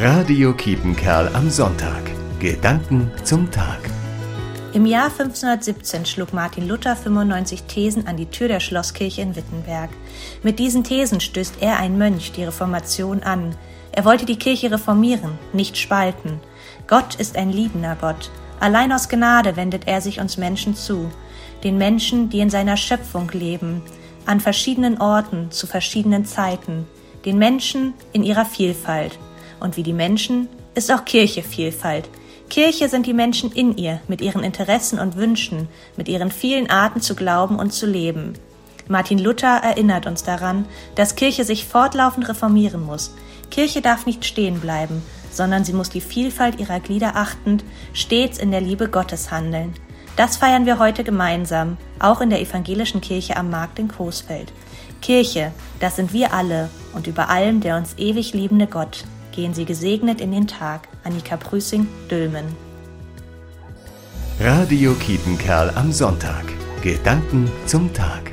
Radio Kiepenkerl am Sonntag. Gedanken zum Tag. Im Jahr 1517 schlug Martin Luther 95 Thesen an die Tür der Schlosskirche in Wittenberg. Mit diesen Thesen stößt er ein Mönch die Reformation an. Er wollte die Kirche reformieren, nicht spalten. Gott ist ein liebender Gott. Allein aus Gnade wendet er sich uns Menschen zu. Den Menschen, die in seiner Schöpfung leben, an verschiedenen Orten, zu verschiedenen Zeiten. Den Menschen in ihrer Vielfalt. Und wie die Menschen ist auch Kirche Vielfalt. Kirche sind die Menschen in ihr, mit ihren Interessen und Wünschen, mit ihren vielen Arten zu glauben und zu leben. Martin Luther erinnert uns daran, dass Kirche sich fortlaufend reformieren muss. Kirche darf nicht stehen bleiben, sondern sie muss die Vielfalt ihrer Glieder achtend stets in der Liebe Gottes handeln. Das feiern wir heute gemeinsam, auch in der evangelischen Kirche am Markt in Coesfeld. Kirche, das sind wir alle und über allem der uns ewig liebende Gott. Gehen Sie gesegnet in den Tag. Annika Prüßing, Dülmen. Radio Kiepenkerl am Sonntag. Gedanken zum Tag.